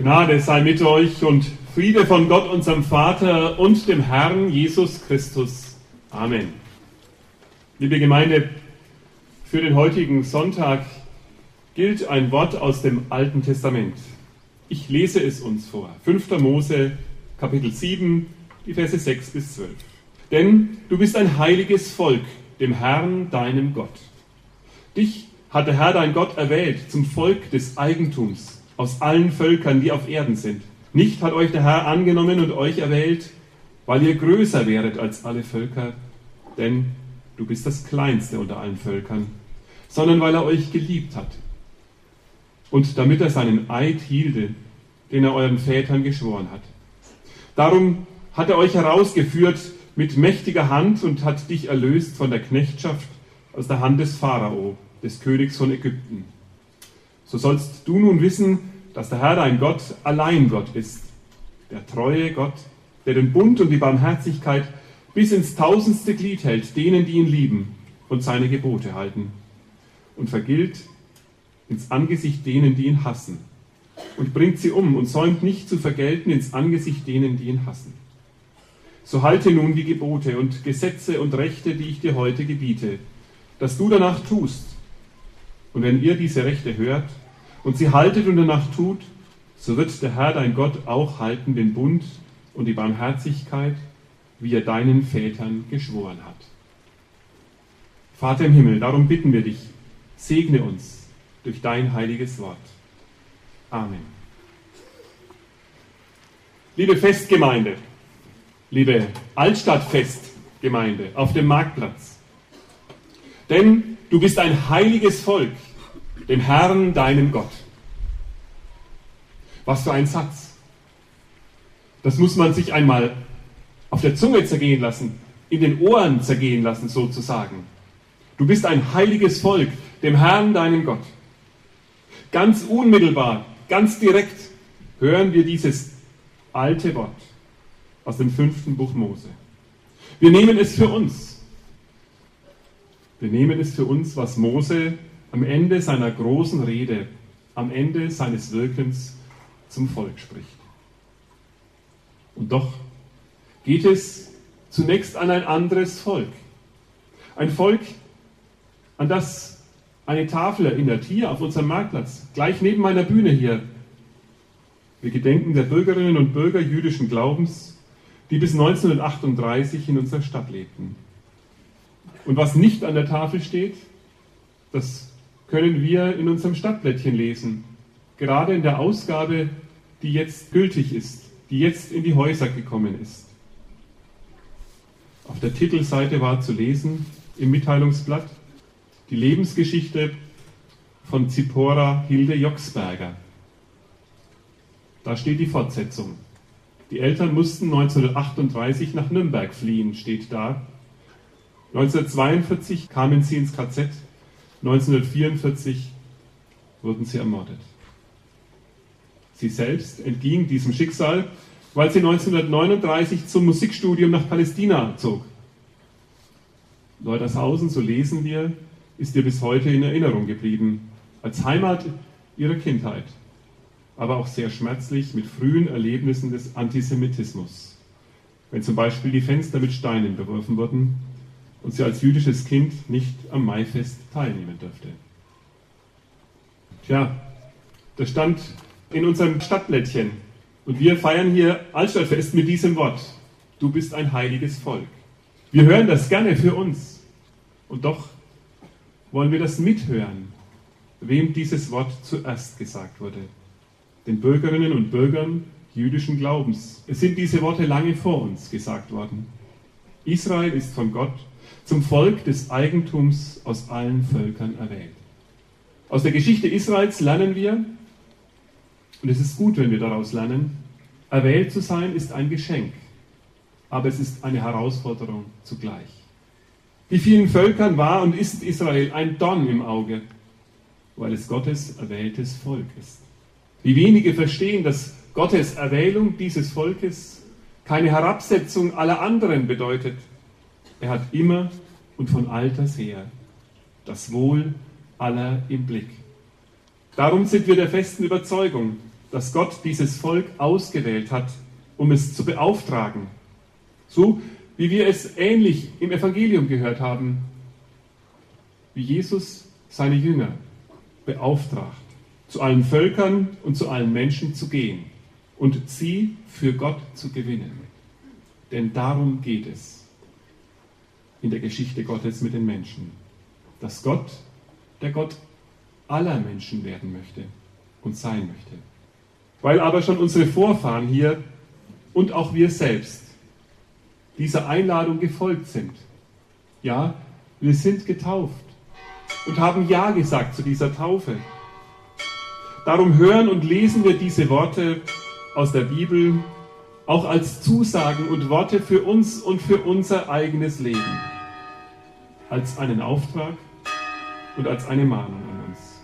Gnade sei mit euch und Friede von Gott, unserem Vater und dem Herrn Jesus Christus. Amen. Liebe Gemeinde, für den heutigen Sonntag gilt ein Wort aus dem Alten Testament. Ich lese es uns vor. 5. Mose, Kapitel 7, die Verse 6 bis 12. Denn du bist ein heiliges Volk, dem Herrn, deinem Gott. Dich hat der Herr dein Gott erwählt zum Volk des Eigentums aus allen Völkern, die auf Erden sind. Nicht hat euch der Herr angenommen und euch erwählt, weil ihr größer wäret als alle Völker, denn du bist das Kleinste unter allen Völkern, sondern weil er euch geliebt hat. Und damit er seinen Eid hielte, den er euren Vätern geschworen hat. Darum hat er euch herausgeführt mit mächtiger Hand und hat dich erlöst von der Knechtschaft aus der Hand des Pharao, des Königs von Ägypten so sollst du nun wissen, dass der Herr dein Gott allein Gott ist, der treue Gott, der den Bund und die Barmherzigkeit bis ins tausendste Glied hält, denen, die ihn lieben und seine Gebote halten, und vergilt ins Angesicht denen, die ihn hassen, und bringt sie um und säumt nicht zu vergelten ins Angesicht denen, die ihn hassen. So halte nun die Gebote und Gesetze und Rechte, die ich dir heute gebiete, dass du danach tust. Und wenn ihr diese Rechte hört und sie haltet und danach tut, so wird der Herr dein Gott auch halten den Bund und die Barmherzigkeit, wie er deinen Vätern geschworen hat. Vater im Himmel, darum bitten wir dich, segne uns durch dein heiliges Wort. Amen. Liebe Festgemeinde, liebe Altstadtfestgemeinde auf dem Marktplatz, denn du bist ein heiliges Volk, dem Herrn, deinem Gott. Was für ein Satz. Das muss man sich einmal auf der Zunge zergehen lassen, in den Ohren zergehen lassen sozusagen. Du bist ein heiliges Volk, dem Herrn, deinem Gott. Ganz unmittelbar, ganz direkt hören wir dieses alte Wort aus dem fünften Buch Mose. Wir nehmen es für uns. Wir nehmen es für uns, was Mose am Ende seiner großen Rede, am Ende seines Wirkens zum Volk spricht. Und doch geht es zunächst an ein anderes Volk. Ein Volk, an das eine Tafel erinnert, hier auf unserem Marktplatz, gleich neben meiner Bühne hier. Wir gedenken der Bürgerinnen und Bürger jüdischen Glaubens, die bis 1938 in unserer Stadt lebten. Und was nicht an der Tafel steht, das können wir in unserem Stadtblättchen lesen. Gerade in der Ausgabe, die jetzt gültig ist, die jetzt in die Häuser gekommen ist. Auf der Titelseite war zu lesen im Mitteilungsblatt die Lebensgeschichte von Zipora Hilde Joxberger. Da steht die Fortsetzung. Die Eltern mussten 1938 nach Nürnberg fliehen, steht da. 1942 kamen sie ins KZ 1944 wurden sie ermordet. Sie selbst entging diesem Schicksal, weil sie 1939 zum Musikstudium nach Palästina zog. Leutershausen, so lesen wir, ist ihr bis heute in Erinnerung geblieben, als Heimat ihrer Kindheit, aber auch sehr schmerzlich mit frühen Erlebnissen des Antisemitismus, wenn zum Beispiel die Fenster mit Steinen beworfen wurden und sie als jüdisches Kind nicht am Maifest teilnehmen dürfte. Tja, das stand in unserem Stadtblättchen. Und wir feiern hier Altstadtfest mit diesem Wort. Du bist ein heiliges Volk. Wir hören das gerne für uns. Und doch wollen wir das mithören, wem dieses Wort zuerst gesagt wurde. Den Bürgerinnen und Bürgern jüdischen Glaubens. Es sind diese Worte lange vor uns gesagt worden. Israel ist von Gott zum Volk des Eigentums aus allen Völkern erwählt. Aus der Geschichte Israels lernen wir, und es ist gut, wenn wir daraus lernen, erwählt zu sein ist ein Geschenk, aber es ist eine Herausforderung zugleich. Wie vielen Völkern war und ist Israel ein Dorn im Auge, weil es Gottes erwähltes Volk ist. Wie wenige verstehen, dass Gottes Erwählung dieses Volkes keine Herabsetzung aller anderen bedeutet, er hat immer und von alters her das Wohl aller im Blick. Darum sind wir der festen Überzeugung, dass Gott dieses Volk ausgewählt hat, um es zu beauftragen. So wie wir es ähnlich im Evangelium gehört haben, wie Jesus seine Jünger beauftragt, zu allen Völkern und zu allen Menschen zu gehen und sie für Gott zu gewinnen. Denn darum geht es in der Geschichte Gottes mit den Menschen, dass Gott der Gott aller Menschen werden möchte und sein möchte. Weil aber schon unsere Vorfahren hier und auch wir selbst dieser Einladung gefolgt sind. Ja, wir sind getauft und haben Ja gesagt zu dieser Taufe. Darum hören und lesen wir diese Worte aus der Bibel auch als Zusagen und Worte für uns und für unser eigenes Leben, als einen Auftrag und als eine Mahnung an uns.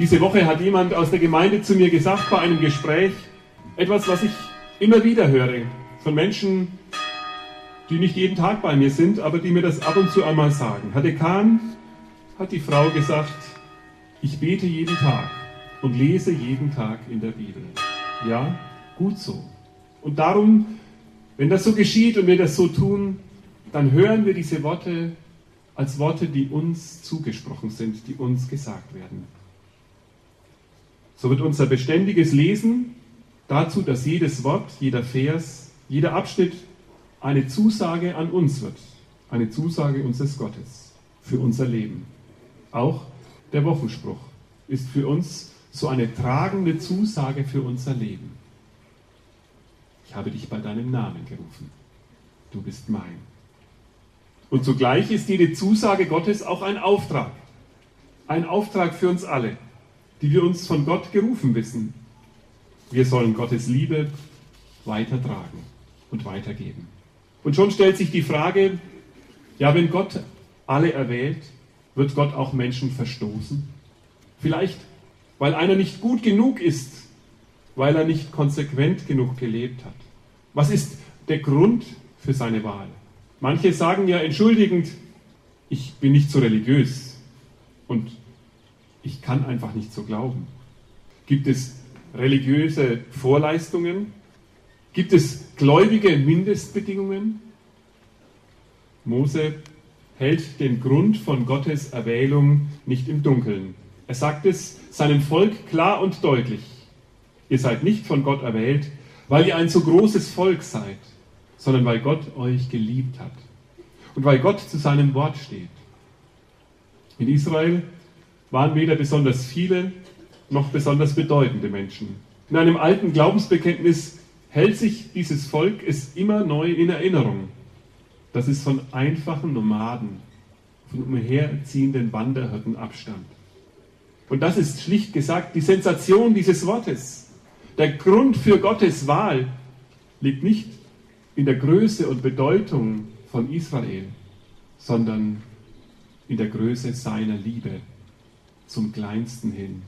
Diese Woche hat jemand aus der Gemeinde zu mir gesagt bei einem Gespräch, etwas, was ich immer wieder höre von Menschen, die nicht jeden Tag bei mir sind, aber die mir das ab und zu einmal sagen. Herr Dekan, hat die Frau gesagt, ich bete jeden Tag und lese jeden Tag in der Bibel. Ja, gut so. Und darum, wenn das so geschieht und wir das so tun, dann hören wir diese Worte als Worte, die uns zugesprochen sind, die uns gesagt werden. So wird unser beständiges Lesen dazu, dass jedes Wort, jeder Vers, jeder Abschnitt eine Zusage an uns wird, eine Zusage unseres Gottes für unser Leben. Auch der Wochenspruch ist für uns so eine tragende Zusage für unser Leben. Ich habe dich bei deinem Namen gerufen. Du bist mein. Und zugleich ist jede Zusage Gottes auch ein Auftrag. Ein Auftrag für uns alle, die wir uns von Gott gerufen wissen. Wir sollen Gottes Liebe weitertragen und weitergeben. Und schon stellt sich die Frage, ja, wenn Gott alle erwählt, wird Gott auch Menschen verstoßen? Vielleicht, weil einer nicht gut genug ist, weil er nicht konsequent genug gelebt hat. Was ist der Grund für seine Wahl? Manche sagen ja entschuldigend, ich bin nicht so religiös und ich kann einfach nicht so glauben. Gibt es religiöse Vorleistungen? Gibt es gläubige Mindestbedingungen? Mose hält den Grund von Gottes Erwählung nicht im Dunkeln. Er sagt es seinem Volk klar und deutlich. Ihr seid nicht von Gott erwählt, weil ihr ein so großes Volk seid, sondern weil Gott euch geliebt hat und weil Gott zu seinem Wort steht. In Israel waren weder besonders viele noch besonders bedeutende Menschen. In einem alten Glaubensbekenntnis hält sich dieses Volk es immer neu in Erinnerung dass es von einfachen Nomaden, von umherziehenden Wanderhirten abstammt. Und das ist schlicht gesagt die Sensation dieses Wortes. Der Grund für Gottes Wahl liegt nicht in der Größe und Bedeutung von Israel, sondern in der Größe seiner Liebe zum Kleinsten hin,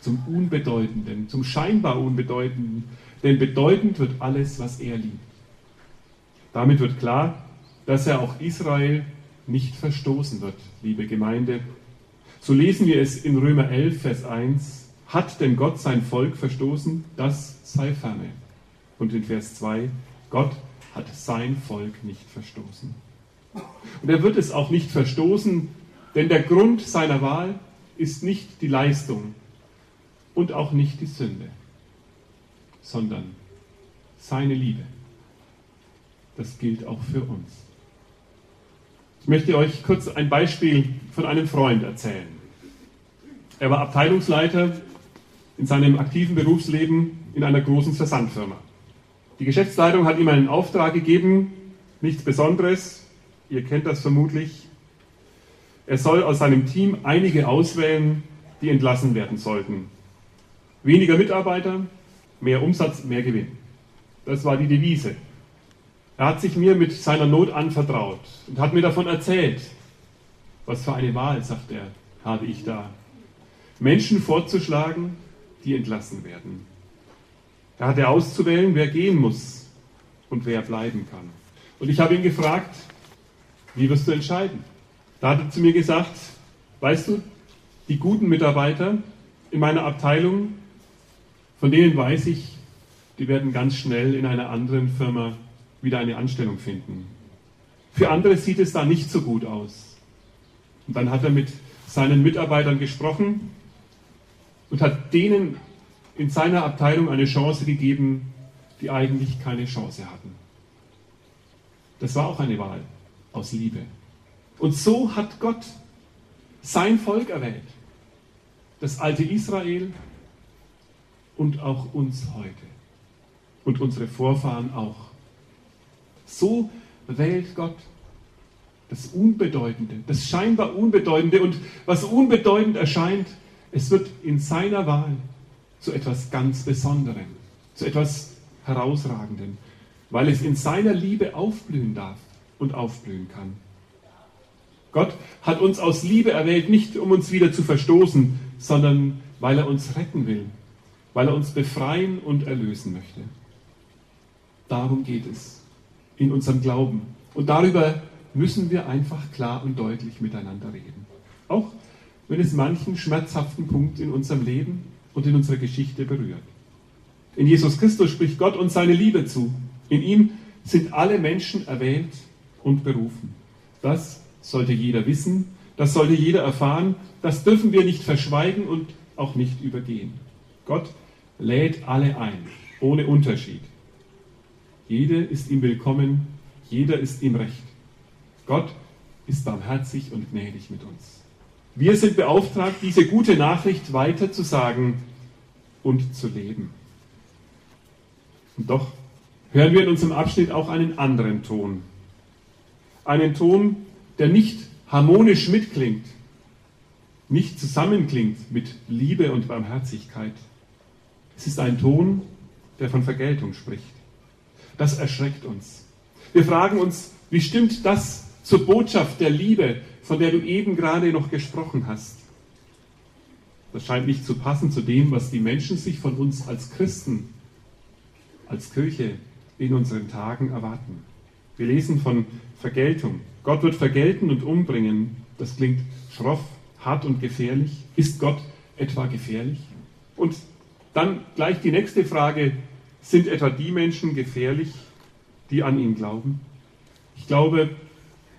zum Unbedeutenden, zum scheinbar Unbedeutenden. Denn bedeutend wird alles, was er liebt. Damit wird klar, dass er auch Israel nicht verstoßen wird, liebe Gemeinde. So lesen wir es in Römer 11, Vers 1. Hat denn Gott sein Volk verstoßen? Das sei ferne. Und in Vers 2, Gott hat sein Volk nicht verstoßen. Und er wird es auch nicht verstoßen, denn der Grund seiner Wahl ist nicht die Leistung und auch nicht die Sünde, sondern seine Liebe. Das gilt auch für uns. Ich möchte euch kurz ein Beispiel von einem Freund erzählen. Er war Abteilungsleiter in seinem aktiven Berufsleben in einer großen Versandfirma. Die Geschäftsleitung hat ihm einen Auftrag gegeben, nichts Besonderes, ihr kennt das vermutlich. Er soll aus seinem Team einige auswählen, die entlassen werden sollten. Weniger Mitarbeiter, mehr Umsatz, mehr Gewinn. Das war die Devise. Er hat sich mir mit seiner Not anvertraut und hat mir davon erzählt. Was für eine Wahl, sagt er, habe ich da. Menschen vorzuschlagen, die entlassen werden. Er hatte auszuwählen, wer gehen muss und wer bleiben kann. Und ich habe ihn gefragt, wie wirst du entscheiden? Da hat er zu mir gesagt, weißt du, die guten Mitarbeiter in meiner Abteilung, von denen weiß ich, die werden ganz schnell in einer anderen Firma wieder eine Anstellung finden. Für andere sieht es da nicht so gut aus. Und dann hat er mit seinen Mitarbeitern gesprochen und hat denen in seiner Abteilung eine Chance gegeben, die eigentlich keine Chance hatten. Das war auch eine Wahl aus Liebe. Und so hat Gott sein Volk erwählt. Das alte Israel und auch uns heute. Und unsere Vorfahren auch. So wählt Gott das Unbedeutende, das scheinbar Unbedeutende. Und was unbedeutend erscheint, es wird in seiner Wahl zu etwas ganz Besonderem, zu etwas Herausragendem, weil es in seiner Liebe aufblühen darf und aufblühen kann. Gott hat uns aus Liebe erwählt, nicht um uns wieder zu verstoßen, sondern weil er uns retten will, weil er uns befreien und erlösen möchte. Darum geht es in unserem Glauben. Und darüber müssen wir einfach klar und deutlich miteinander reden. Auch wenn es manchen schmerzhaften Punkt in unserem Leben und in unserer Geschichte berührt. In Jesus Christus spricht Gott uns seine Liebe zu. In ihm sind alle Menschen erwählt und berufen. Das sollte jeder wissen, das sollte jeder erfahren, das dürfen wir nicht verschweigen und auch nicht übergehen. Gott lädt alle ein, ohne Unterschied. Jede ist ihm willkommen, jeder ist ihm recht. Gott ist barmherzig und gnädig mit uns. Wir sind beauftragt, diese gute Nachricht weiterzusagen und zu leben. Und doch hören wir in unserem Abschnitt auch einen anderen Ton. Einen Ton, der nicht harmonisch mitklingt, nicht zusammenklingt mit Liebe und Barmherzigkeit. Es ist ein Ton, der von Vergeltung spricht. Das erschreckt uns. Wir fragen uns, wie stimmt das zur Botschaft der Liebe, von der du eben gerade noch gesprochen hast? Das scheint nicht zu passen zu dem, was die Menschen sich von uns als Christen, als Kirche in unseren Tagen erwarten. Wir lesen von Vergeltung. Gott wird vergelten und umbringen. Das klingt schroff, hart und gefährlich. Ist Gott etwa gefährlich? Und dann gleich die nächste Frage, sind etwa die Menschen gefährlich, die an ihn glauben? Ich glaube,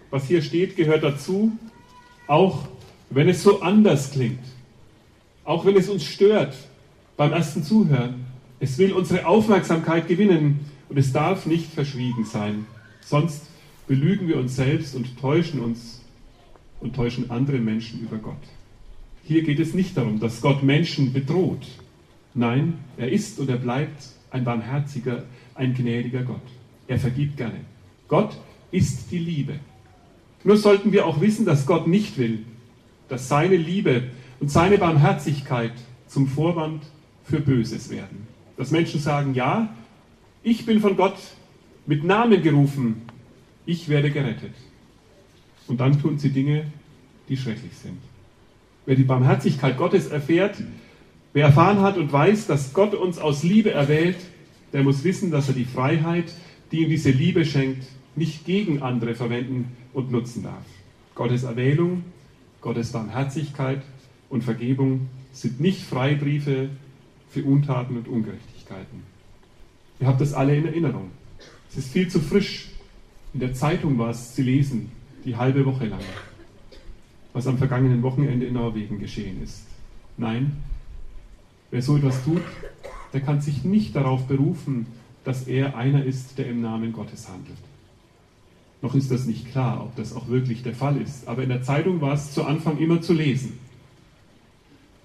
was hier steht, gehört dazu, auch wenn es so anders klingt, auch wenn es uns stört beim ersten Zuhören. Es will unsere Aufmerksamkeit gewinnen und es darf nicht verschwiegen sein. Sonst belügen wir uns selbst und täuschen uns und täuschen andere Menschen über Gott. Hier geht es nicht darum, dass Gott Menschen bedroht. Nein, er ist und er bleibt ein barmherziger, ein gnädiger Gott. Er vergibt gerne. Gott ist die Liebe. Nur sollten wir auch wissen, dass Gott nicht will, dass seine Liebe und seine Barmherzigkeit zum Vorwand für Böses werden. Dass Menschen sagen, ja, ich bin von Gott mit Namen gerufen, ich werde gerettet. Und dann tun sie Dinge, die schrecklich sind. Wer die Barmherzigkeit Gottes erfährt, wer erfahren hat und weiß, dass Gott uns aus Liebe erwählt, der muss wissen, dass er die Freiheit, die ihm diese Liebe schenkt, nicht gegen andere verwenden und nutzen darf. Gottes Erwählung, Gottes Barmherzigkeit und Vergebung sind nicht Freibriefe für Untaten und Ungerechtigkeiten. Ihr habt das alle in Erinnerung. Es ist viel zu frisch. In der Zeitung war es zu lesen, die halbe Woche lang, was am vergangenen Wochenende in Norwegen geschehen ist. Nein, wer so etwas tut, der kann sich nicht darauf berufen, dass er einer ist, der im Namen Gottes handelt. Noch ist das nicht klar, ob das auch wirklich der Fall ist. Aber in der Zeitung war es zu Anfang immer zu lesen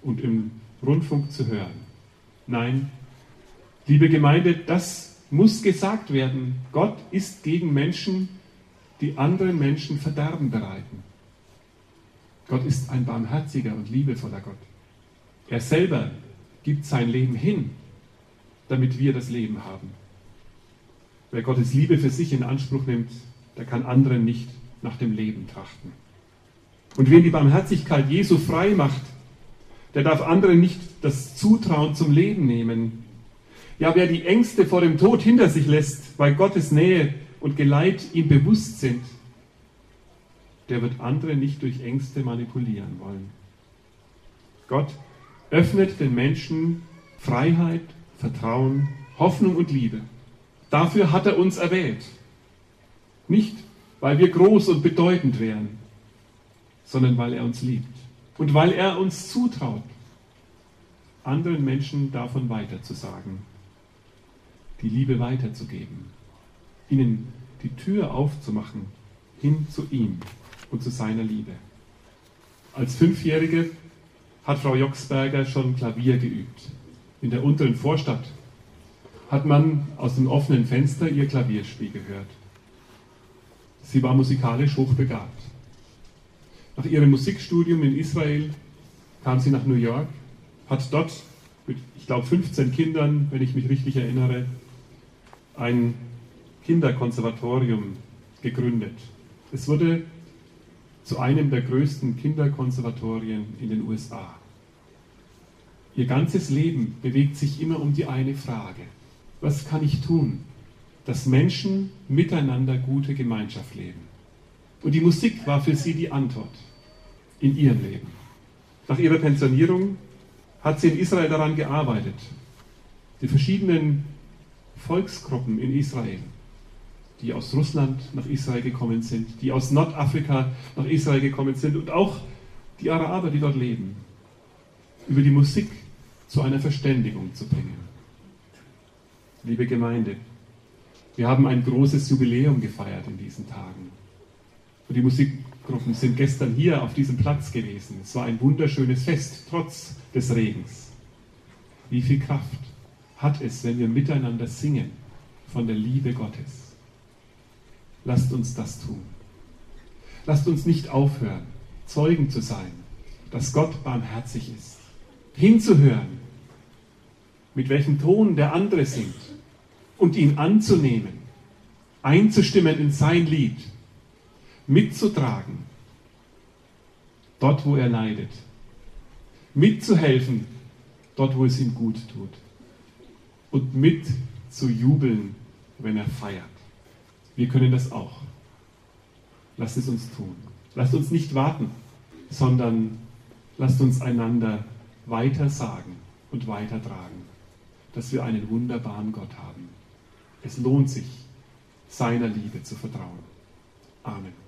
und im Rundfunk zu hören. Nein, liebe Gemeinde, das muss gesagt werden. Gott ist gegen Menschen, die anderen Menschen Verderben bereiten. Gott ist ein barmherziger und liebevoller Gott. Er selber gibt sein Leben hin, damit wir das Leben haben. Wer Gottes Liebe für sich in Anspruch nimmt, der kann anderen nicht nach dem Leben trachten. Und wen die Barmherzigkeit Jesu frei macht, der darf anderen nicht das Zutrauen zum Leben nehmen. Ja, wer die Ängste vor dem Tod hinter sich lässt, weil Gottes Nähe und Geleit ihm bewusst sind, der wird andere nicht durch Ängste manipulieren wollen. Gott öffnet den Menschen Freiheit Vertrauen, Hoffnung und Liebe. Dafür hat er uns erwählt. Nicht, weil wir groß und bedeutend wären, sondern weil er uns liebt und weil er uns zutraut, anderen Menschen davon weiterzusagen, die Liebe weiterzugeben, ihnen die Tür aufzumachen hin zu ihm und zu seiner Liebe. Als Fünfjährige hat Frau Joxberger schon Klavier geübt. In der unteren Vorstadt hat man aus dem offenen Fenster ihr Klavierspiel gehört. Sie war musikalisch hochbegabt. Nach ihrem Musikstudium in Israel kam sie nach New York, hat dort mit, ich glaube, 15 Kindern, wenn ich mich richtig erinnere, ein Kinderkonservatorium gegründet. Es wurde zu einem der größten Kinderkonservatorien in den USA. Ihr ganzes Leben bewegt sich immer um die eine Frage. Was kann ich tun, dass Menschen miteinander gute Gemeinschaft leben? Und die Musik war für sie die Antwort in ihrem Leben. Nach ihrer Pensionierung hat sie in Israel daran gearbeitet, die verschiedenen Volksgruppen in Israel die aus Russland nach Israel gekommen sind, die aus Nordafrika nach Israel gekommen sind und auch die Araber, die dort leben, über die Musik zu einer Verständigung zu bringen. Liebe Gemeinde, wir haben ein großes Jubiläum gefeiert in diesen Tagen. Und die Musikgruppen sind gestern hier auf diesem Platz gewesen. Es war ein wunderschönes Fest, trotz des Regens. Wie viel Kraft hat es, wenn wir miteinander singen von der Liebe Gottes? Lasst uns das tun. Lasst uns nicht aufhören, Zeugen zu sein, dass Gott barmherzig ist. Hinzuhören, mit welchem Ton der andere singt und ihn anzunehmen, einzustimmen in sein Lied, mitzutragen, dort wo er leidet, mitzuhelfen, dort wo es ihm gut tut und mit zu jubeln, wenn er feiert. Wir können das auch. Lasst es uns tun. Lasst uns nicht warten, sondern lasst uns einander weiter sagen und weitertragen, dass wir einen wunderbaren Gott haben. Es lohnt sich, seiner Liebe zu vertrauen. Amen.